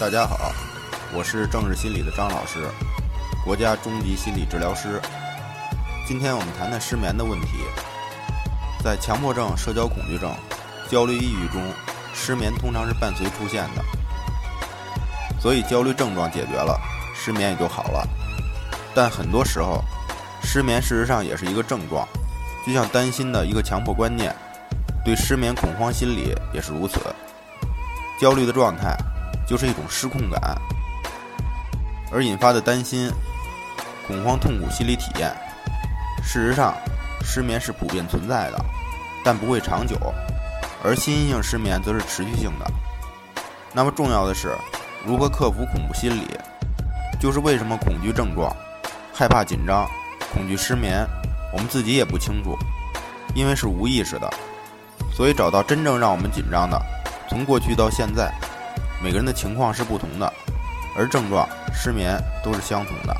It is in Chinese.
大家好，我是正视心理的张老师，国家中级心理治疗师。今天我们谈谈失眠的问题。在强迫症、社交恐惧症、焦虑、抑郁中，失眠通常是伴随出现的。所以焦虑症状解决了，失眠也就好了。但很多时候，失眠事实上也是一个症状，就像担心的一个强迫观念，对失眠恐慌心理也是如此。焦虑的状态。就是一种失控感，而引发的担心、恐慌、痛苦心理体验。事实上，失眠是普遍存在的，但不会长久；而心因性失眠则是持续性的。那么重要的是，如何克服恐怖心理？就是为什么恐惧症状、害怕紧张、恐惧失眠，我们自己也不清楚，因为是无意识的。所以，找到真正让我们紧张的，从过去到现在。每个人的情况是不同的，而症状失眠都是相同的。